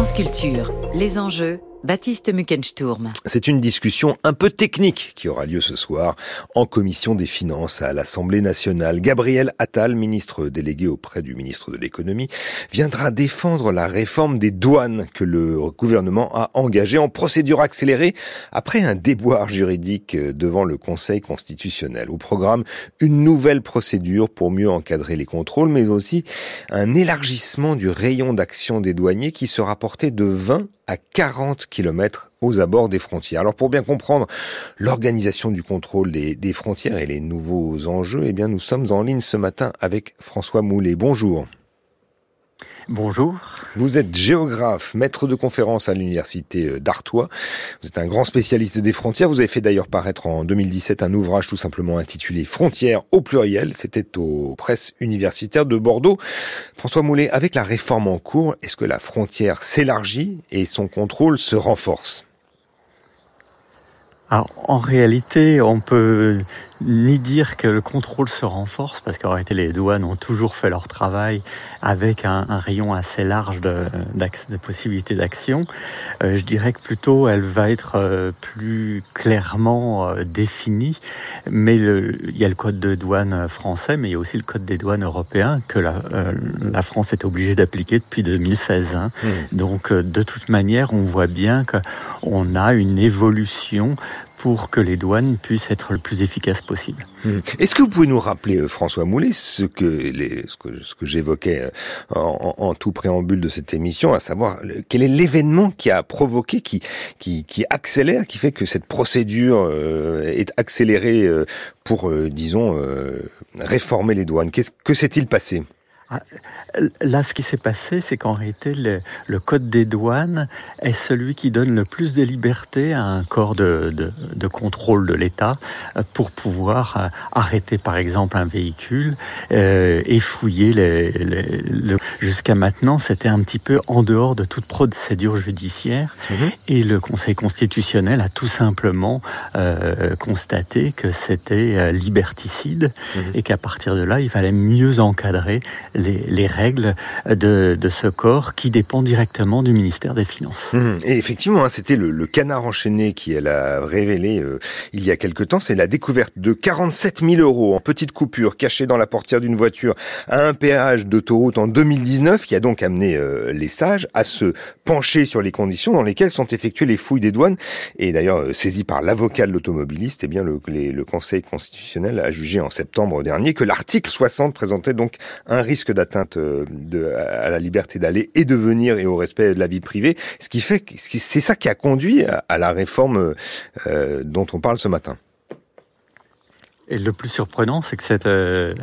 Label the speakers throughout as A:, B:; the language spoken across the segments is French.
A: France Culture, les enjeux Baptiste Muckensturm.
B: C'est une discussion un peu technique qui aura lieu ce soir en commission des finances à l'Assemblée nationale. Gabriel Attal, ministre délégué auprès du ministre de l'économie, viendra défendre la réforme des douanes que le gouvernement a engagée en procédure accélérée après un déboire juridique devant le Conseil constitutionnel. Au programme, une nouvelle procédure pour mieux encadrer les contrôles, mais aussi un élargissement du rayon d'action des douaniers qui sera porté de 20 à 40 km aux abords des frontières. Alors pour bien comprendre l'organisation du contrôle des, frontières et les nouveaux enjeux, eh bien nous sommes en ligne ce matin avec François Moulet. Bonjour.
C: Bonjour.
B: Vous êtes géographe, maître de conférence à l'université euh, d'Artois. Vous êtes un grand spécialiste des frontières. Vous avez fait d'ailleurs paraître en 2017 un ouvrage tout simplement intitulé Frontières au pluriel. C'était aux presses universitaires de Bordeaux. François Moulet, avec la réforme en cours, est-ce que la frontière s'élargit et son contrôle se renforce?
C: Alors, en réalité, on peut ni dire que le contrôle se renforce, parce qu'en réalité, les douanes ont toujours fait leur travail avec un, un rayon assez large de, de possibilités d'action. Euh, je dirais que plutôt, elle va être euh, plus clairement euh, définie. Mais le, il y a le code de douane français, mais il y a aussi le code des douanes européen que la, la France est obligée d'appliquer depuis 2016. Hein. Mmh. Donc, de toute manière, on voit bien qu'on a une évolution pour que les douanes puissent être le plus efficaces possible.
B: Mmh. Est-ce que vous pouvez nous rappeler, euh, François Moulet, ce que, les, ce que, ce que j'évoquais euh, en, en, tout préambule de cette émission, à savoir quel est l'événement qui a provoqué, qui, qui, qui accélère, qui fait que cette procédure euh, est accélérée euh, pour, euh, disons, euh, réformer les douanes? Qu'est-ce que s'est-il passé?
C: Là, ce qui s'est passé, c'est qu'en réalité, le, le, code des douanes est celui qui donne le plus de liberté à un corps de, de, de contrôle de l'État euh, pour pouvoir euh, arrêter, par exemple, un véhicule euh, et fouiller. Les, les, le... Jusqu'à maintenant, c'était un petit peu en dehors de toute procédure judiciaire mmh. et le Conseil constitutionnel a tout simplement euh, constaté que c'était liberticide mmh. et qu'à partir de là, il fallait mieux encadrer les, les règles de, ce corps qui dépend directement du ministère des Finances.
B: Mmh. Et effectivement, hein, c'était le, canard enchaîné qui a révélé euh, il y a quelque temps, c'est la découverte de 47 000 euros en petites coupures cachées dans la portière d'une voiture à un péage d'autoroute en 2019 qui a donc amené euh, les sages à se pencher sur les conditions dans lesquelles sont effectuées les fouilles des douanes. Et d'ailleurs, euh, saisi par l'avocat de l'automobiliste, eh bien le Conseil constitutionnel a jugé en septembre dernier que l'article 60 présentait donc un risque d'atteinte euh, à la liberté d'aller et de venir et au respect de la vie privée, ce qui fait c'est ça qui a conduit à, à la réforme euh, dont on parle ce matin.
C: Et le plus surprenant, c'est que cette, euh,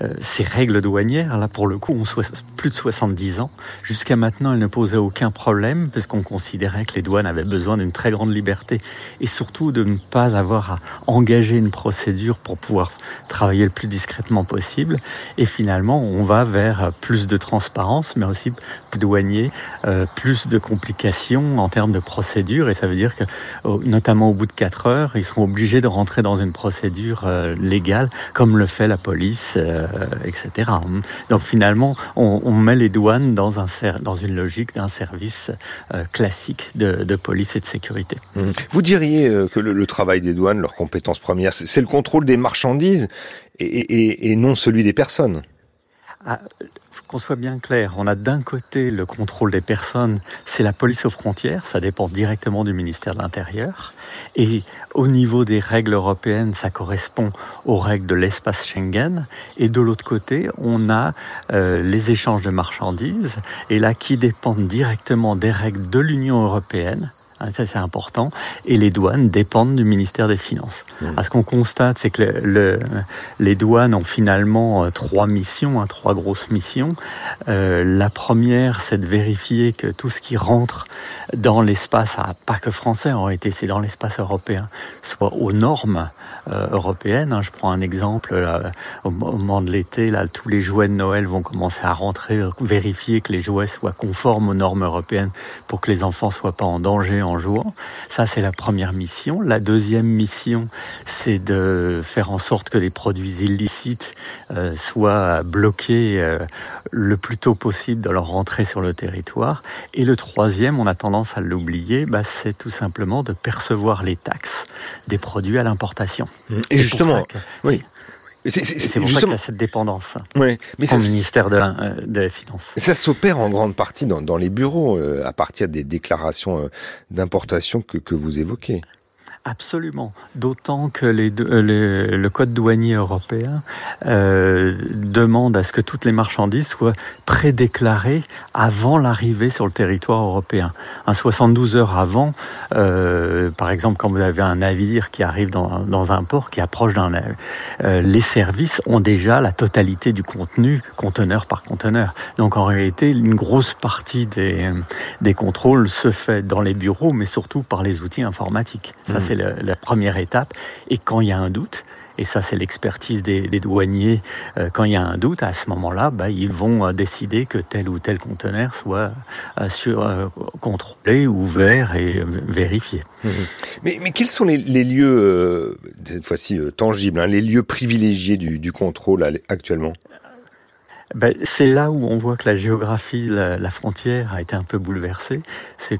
C: euh, ces règles douanières, là pour le coup, ont plus de 70 ans. Jusqu'à maintenant, elles ne posaient aucun problème, puisqu'on considérait que les douanes avaient besoin d'une très grande liberté, et surtout de ne pas avoir à engager une procédure pour pouvoir travailler le plus discrètement possible. Et finalement, on va vers plus de transparence, mais aussi douanier, euh, plus de complications en termes de procédure, et ça veut dire que, notamment au bout de 4 heures, ils seront obligés de rentrer dans une procédure euh, légale, comme le fait la police, euh, etc. Donc finalement, on, met les douanes dans, un, dans une logique d'un service classique de, police et de sécurité.
B: Mmh. Vous diriez que le, travail des douanes, leur compétence première, c'est le contrôle des marchandises et, non celui des personnes
C: qu'on soit bien clair, on a d'un côté le contrôle des personnes, c'est la police aux frontières, ça dépend directement du ministère de l'Intérieur. Et au niveau des règles européennes, ça correspond aux règles de l'espace Schengen. Et de l'autre côté, on a euh, les échanges de marchandises, et là qui dépendent directement des règles de l'Union européenne ça c'est important, et les douanes dépendent du ministère des Finances. Mmh. Ce qu'on constate, c'est que le, le, les douanes ont finalement euh, trois missions, hein, trois grosses missions. Euh, la première, c'est de vérifier que tout ce qui rentre dans l'espace, ah, pas que français en réalité, c'est dans l'espace européen, soit aux normes euh, européennes. Hein. Je prends un exemple, là, au moment de l'été, là, tous les jouets de Noël vont commencer à rentrer, vérifier que les jouets soient conformes aux normes européennes pour que les enfants soient pas en danger en jouant. Ça, c'est la première mission. La deuxième mission, c'est de faire en sorte que les produits illicites euh, soient bloqués euh, le plus tôt possible dans leur rentrée sur le territoire. Et le troisième, on a tendance à l'oublier, bah, c'est tout simplement de percevoir les taxes des produits à l'importation.
B: Et justement, oui.
C: C'est pour ça qu'il y a cette dépendance
B: ouais,
C: mais au ministère de la, euh, des Finances.
B: Ça s'opère en grande partie dans, dans les bureaux, euh, à partir des déclarations euh, d'importation que, que vous évoquez.
C: Absolument. D'autant que les, euh, le code douanier européen euh, demande à ce que toutes les marchandises soient prédéclarées avant l'arrivée sur le territoire européen. Un 72 heures avant, euh, par exemple, quand vous avez un navire qui arrive dans, dans un port, qui approche d'un euh, les services ont déjà la totalité du contenu, conteneur par conteneur. Donc en réalité, une grosse partie des, des contrôles se fait dans les bureaux, mais surtout par les outils informatiques. Ça, mmh c'est la première étape. Et quand il y a un doute, et ça c'est l'expertise des, douaniers, euh, quand il y a un doute, à ce moment-là, bah, ils vont euh, décider que tel ou tel conteneur soit euh, sur, contrôlé, ouvert et vérifié.
B: Mmh. Mais, mais, quels sont les, lieux, cette fois-ci tangibles, hein, les lieux privilégiés du, du contrôle actuellement?
C: Ben, c'est là où on voit que la géographie, la, la frontière a été un peu bouleversée. C'est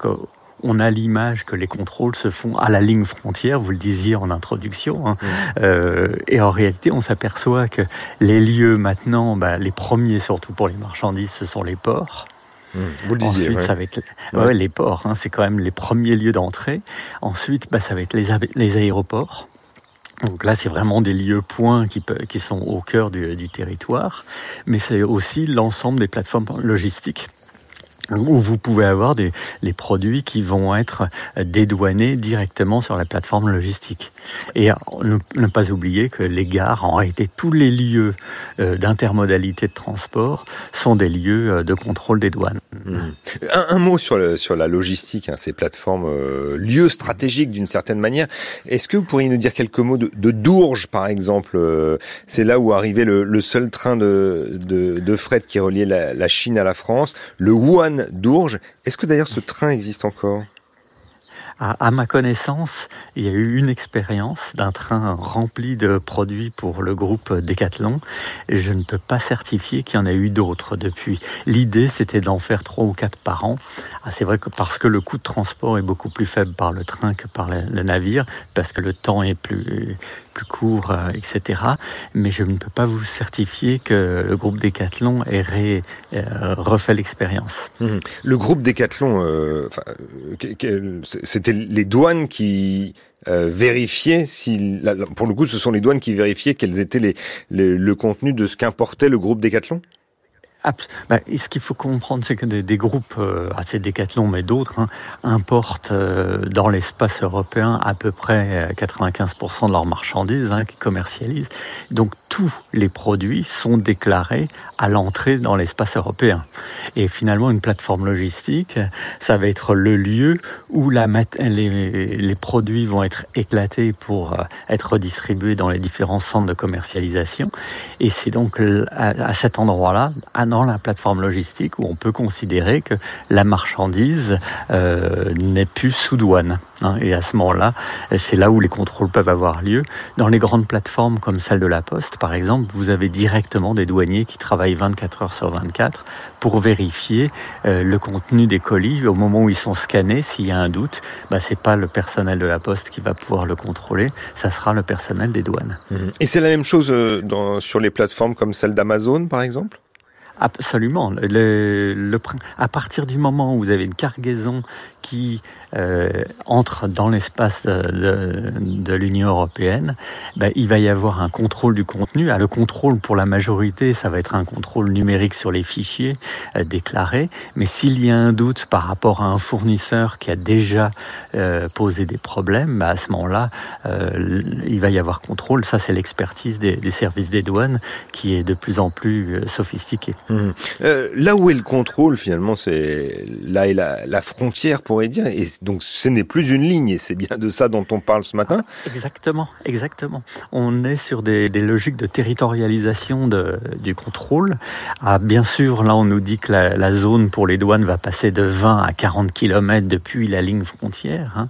C: on a l'image que les contrôles se font à la ligne frontière, vous le disiez en introduction, hein. euh, et en réalité on s'aperçoit que les lieux maintenant, bah, les premiers surtout pour les marchandises, ce sont les ports.
B: Vous le disiez.
C: Ensuite, ça va être ouais. les ports, hein, c'est quand même les premiers lieux d'entrée. Ensuite, bah, ça va être les, les aéroports. Donc là, c'est vraiment des lieux points qui, qui sont au cœur du, du territoire, mais c'est aussi l'ensemble des plateformes logistiques où vous pouvez avoir des, les produits qui vont être dédouanés directement sur la plateforme logistique. Et ne, pas oublier que les gares, en réalité, tous les lieux euh, d'intermodalité de transport sont des lieux euh, de contrôle des douanes.
B: Mmh. Un, mot sur, la logistique, hein, ces plateformes, euh, lieux stratégiques d'une certaine manière. Est-ce que vous pourriez nous dire quelques mots de, de Dourges, par exemple C'est là où arrivait le, seul train de, fret qui reliait la, la Chine à la France, le Wuhan d'Ourges. Est-ce que d'ailleurs ce train existe encore?
C: À, ma connaissance, il y a eu une expérience d'un train rempli de produits pour le groupe Decathlon. Je ne peux pas certifier qu'il y en a eu d'autres depuis. L'idée, c'était d'en faire trois ou quatre par an. Ah, c'est vrai que parce que le coût de transport est beaucoup plus faible par le train que par le, navire, parce que le temps est plus, plus court, euh, etc. Mais je ne peux pas vous certifier que le groupe Decathlon ait euh, refait l'expérience.
B: Mmh. Le groupe Decathlon, euh, c'était les douanes qui vérifiaient si, pour le coup, ce sont les douanes qui vérifiaient quels étaient les, les le contenu de ce qu'importait le groupe Decathlon?
C: Bah, ce qu'il faut comprendre, c'est que des, groupes, euh, assez décathlon, mais d'autres, hein, importent euh, dans l'espace européen à peu près 95% de leurs marchandises hein, qu'ils commercialisent. Donc tous les produits sont déclarés à l'entrée dans l'espace européen. Et finalement, une plateforme logistique, ça va être le lieu où les, produits vont être éclatés pour euh, être distribués dans les différents centres de commercialisation. Et c'est donc à cet endroit-là, dans la plateforme logistique où on peut considérer que la marchandise euh, n'est plus sous douane. Hein. et à ce moment-là, c'est là où les contrôles peuvent avoir lieu. Dans les grandes plateformes comme celle de la Poste, par exemple, vous avez directement des douaniers qui travaillent 24 heures sur 24 pour vérifier euh, le contenu des colis. Au moment où ils sont scannés, s'il y a un doute, bah, c'est pas le personnel de la Poste qui va pouvoir le contrôler, ça sera le personnel des douanes.
B: Et c'est la même chose euh, sur les plateformes comme celle d'Amazon, par exemple?
C: Absolument. Le, à partir du moment où vous avez une cargaison qui entre dans l'espace de, de, l'Union européenne, ben, il va y avoir un contrôle du contenu. Ah, le contrôle pour la majorité, ça va être un contrôle numérique sur les fichiers euh, déclarés. Mais s'il y a un doute par rapport à un fournisseur qui a déjà euh, posé des problèmes, ben, à ce moment-là, euh, il va y avoir contrôle. Ça, c'est l'expertise des, des, services des douanes qui est de plus en plus euh, sophistiquée.
B: Mmh. Euh, là où est le contrôle, finalement, c'est là est la, la, frontière, pourrait dire. Donc, ce n'est plus une ligne, et c'est bien de ça dont on parle ce matin.
C: Exactement, exactement. On est sur des, logiques de territorialisation de, du contrôle. Ah, bien sûr, là, on nous dit que la, la, zone pour les douanes va passer de 20 à 40 km depuis la ligne frontière, hein,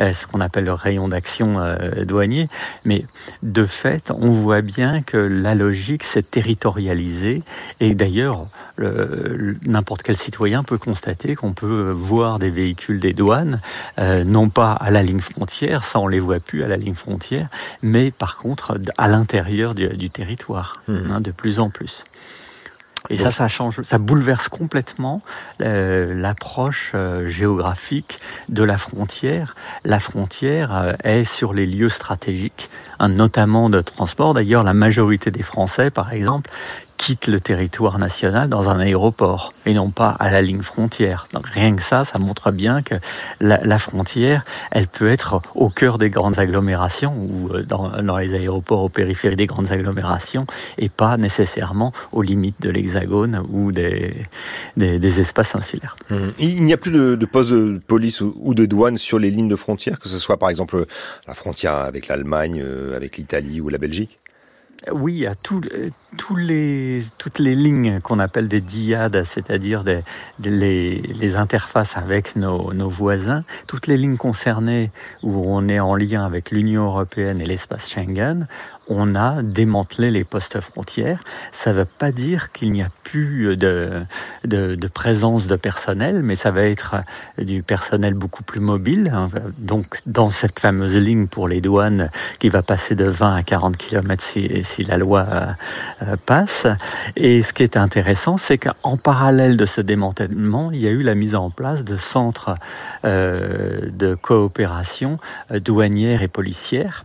C: euh, ce qu'on appelle le rayon d'action euh, douanier. Mais de fait, on voit bien que la logique s'est territorialisée, et d'ailleurs, n'importe quel citoyen peut constater qu'on peut voir des véhicules des douanes, euh, non pas à la ligne frontière, ça on les voit plus à la ligne frontière, mais par contre à l'intérieur du, du, territoire, mmh. hein, de plus en plus. Et ça, ça change, ça bouleverse complètement euh, l'approche euh, géographique de la frontière. La frontière euh, est sur les lieux stratégiques, hein, notamment de transport. D'ailleurs, la majorité des Français, par exemple, quitte le territoire national dans un aéroport et non pas à la ligne frontière. Donc rien que ça, ça montre bien que la, frontière, elle peut être au cœur des grandes agglomérations ou euh, dans, les aéroports aux périphéries des grandes agglomérations et pas nécessairement aux limites de l'hexagone ou des, espaces insulaires.
B: Mmh. Il n'y a plus de, de postes de police ou, ou de douane sur les lignes de frontière, que ce soit par exemple la frontière avec l'Allemagne, euh, avec l'Italie ou la Belgique?
C: Oui, à tous, tous les, toutes les lignes qu'on appelle des diades, c'est-à-dire des, des, les, les, interfaces avec nos, nos, voisins, toutes les lignes concernées où on est en lien avec l'Union européenne et l'espace Schengen, on a démantelé les postes frontières. Ça ne veut pas dire qu'il n'y a plus de, présence de personnel, mais ça va être du personnel beaucoup plus mobile. Donc, dans cette fameuse ligne pour les douanes qui va passer de 20 à 40 km si, si la loi euh, passe. Et ce qui est intéressant, c'est qu'en parallèle de ce démantèlement, il y a eu la mise en place de centres euh, de coopération euh, douanière et policière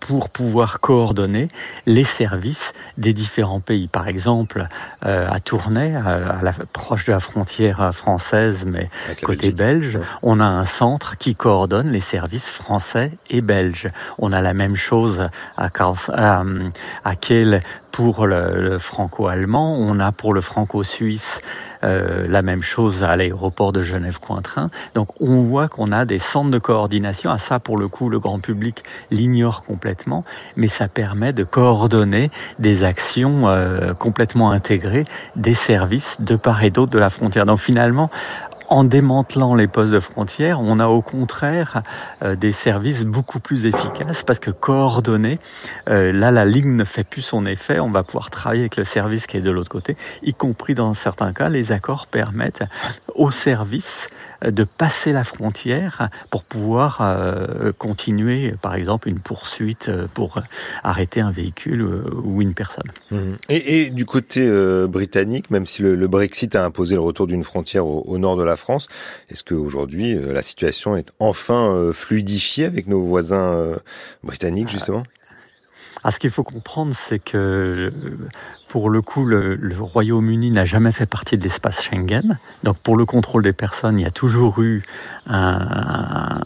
C: pour pouvoir coordonner les services des différents pays. Par exemple, euh, à Tournai, à, à la, proche de la frontière française, mais côté belge, on a un centre qui coordonne les services français et belges. On a la même chose à, à, à Kiel pour le, le franco-allemand, on a pour le franco-suisse euh, la même chose à l'aéroport de Genève-Cointrin. Donc on voit qu'on a des centres de coordination. À ça, pour le coup, le grand public l'ignore complètement, mais ça permet de coordonner des actions euh, complètement intégrées des services de part et d'autre de la frontière. Donc finalement, en démantelant les postes de frontières, on a au contraire euh, des services beaucoup plus efficaces parce que coordonnés, euh, là la ligne ne fait plus son effet, on va pouvoir travailler avec le service qui est de l'autre côté, y compris dans certains cas, les accords permettent au service de passer la frontière pour pouvoir euh, continuer, par exemple, une poursuite euh, pour arrêter un véhicule euh, ou une personne.
B: Mmh. Et, et, du côté euh, britannique, même si le, le, Brexit a imposé le retour d'une frontière au, au, nord de la France, est-ce qu'aujourd'hui la situation est enfin fluidifiée avec nos voisins britanniques, justement?
C: ah, ce qu'il faut comprendre, c'est que pour le coup, le, Royaume-Uni n'a jamais fait partie de l'espace Schengen. Donc, pour le contrôle des personnes, il y a toujours eu un,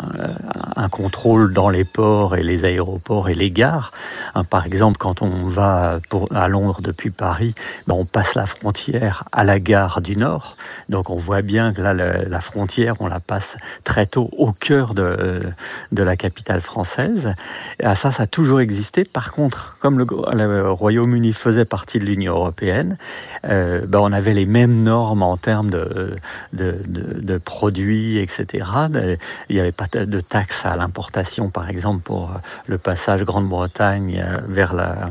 C: contrôle dans les ports et les aéroports et les gares. Hein, par exemple, quand on va à Londres depuis Paris, ben on passe la frontière à la gare du Nord. Donc on voit bien que là, la, frontière, on la passe très tôt au cœur de, la capitale française. Et à ça, ça a toujours existé. Par contre, comme le, le Royaume-Uni faisait partie de l'Union européenne, euh, ben on avait les mêmes normes en termes de, de, produits, etc. Il n'y avait pas de taxes à l'importation, par exemple, pour le passage Grande-Bretagne vers la,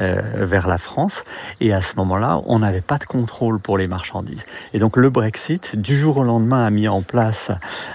C: euh, vers la France. Et à ce moment-là, on n'avait pas de contrôle pour les marchandises. Et donc le Brexit, du jour au lendemain, a mis en place,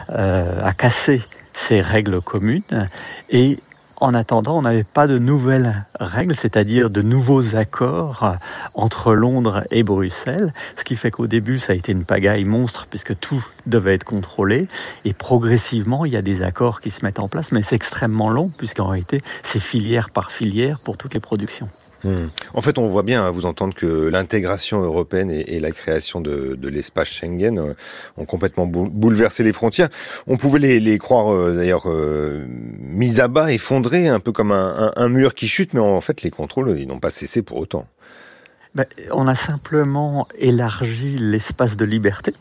C: euh, a cassé ces règles communes et en attendant, on n'avait pas de nouvelles règles, c'est-à-dire de nouveaux accords entre Londres et Bruxelles, ce qui fait qu'au début, ça a été une pagaille monstre puisque tout devait être contrôlé et progressivement, il y a des accords qui se mettent en place, mais c'est extrêmement long puisqu'en réalité, c'est filière par filière pour toutes les productions.
B: Mmh. En fait, on voit bien à vous entendre que l'intégration européenne et, la création de, l'espace Schengen euh, ont complètement bouleversé les frontières. On pouvait les, croire euh, d'ailleurs euh, mises à bas, effondrées, un peu comme un, mur qui chute, mais en fait, les contrôles, n'ont pas cessé pour autant.
C: ben, On a simplement élargi l'espace de liberté.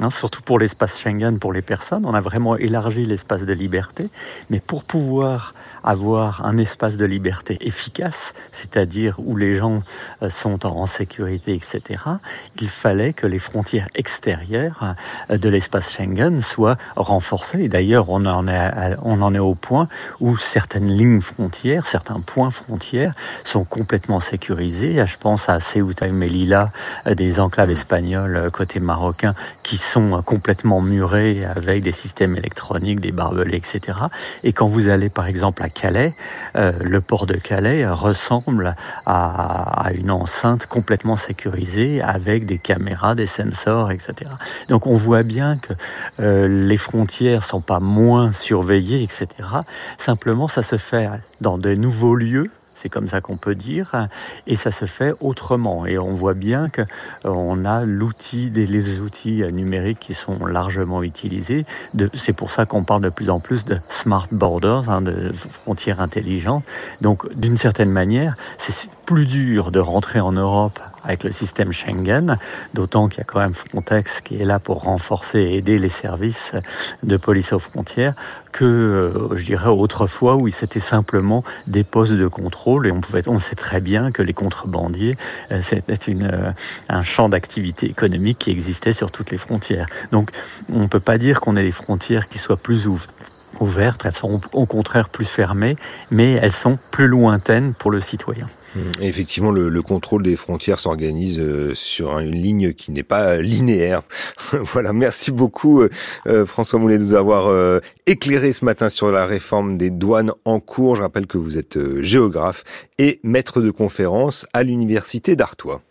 C: Hein, surtout pour l'espace Schengen, pour les personnes, on a vraiment élargi l'espace de liberté, mais pour pouvoir avoir un espace de liberté efficace, c'est-à-dire où les gens euh, sont en sécurité, etc., il fallait que les frontières extérieures euh, de l'espace Schengen soient renforcées. Et d'ailleurs, on en, est, au point où certaines lignes frontières, certains points frontières sont complètement sécurisés. Je pense à Ceuta et Melilla, euh, des enclaves espagnoles côté marocain, qui sont complètement murées avec des systèmes électroniques, des barbelés, etc. Et quand vous allez par exemple à Calais, euh, le port de Calais ressemble à, une enceinte complètement sécurisée avec des caméras, des sensors, etc. Donc on voit bien que euh, les frontières sont pas moins surveillées, etc. Simplement, ça se fait dans de nouveaux lieux c'est comme ça qu'on peut dire, et ça se fait autrement. Et on voit bien que euh, on a l'outil, les outils numériques qui sont largement utilisés. C'est pour ça qu'on parle de plus en plus de smart borders, hein, de frontières intelligentes. Donc, d'une certaine manière, c'est plus dur de rentrer en Europe avec le système Schengen, d'autant qu'il y a quand même Frontex qui est là pour renforcer et aider les services de police aux frontières, que euh, je dirais autrefois où c'était simplement des postes de contrôle et on pouvait, on sait très bien que les contrebandiers euh, c'était une, euh, un champ d'activité économique qui existait sur toutes les frontières. Donc on peut pas dire qu'on ait des frontières qui soient plus ouvertes, elles sont au contraire plus fermées, mais elles sont plus lointaines pour le citoyen.
B: Effectivement, le, le, contrôle des frontières s'organise euh, sur une ligne qui n'est pas linéaire. voilà, merci beaucoup euh, François Moulet de nous avoir euh, éclairé ce matin sur la réforme des douanes en cours. Je rappelle que vous êtes géographe et maître de conférence à l'université d'Artois.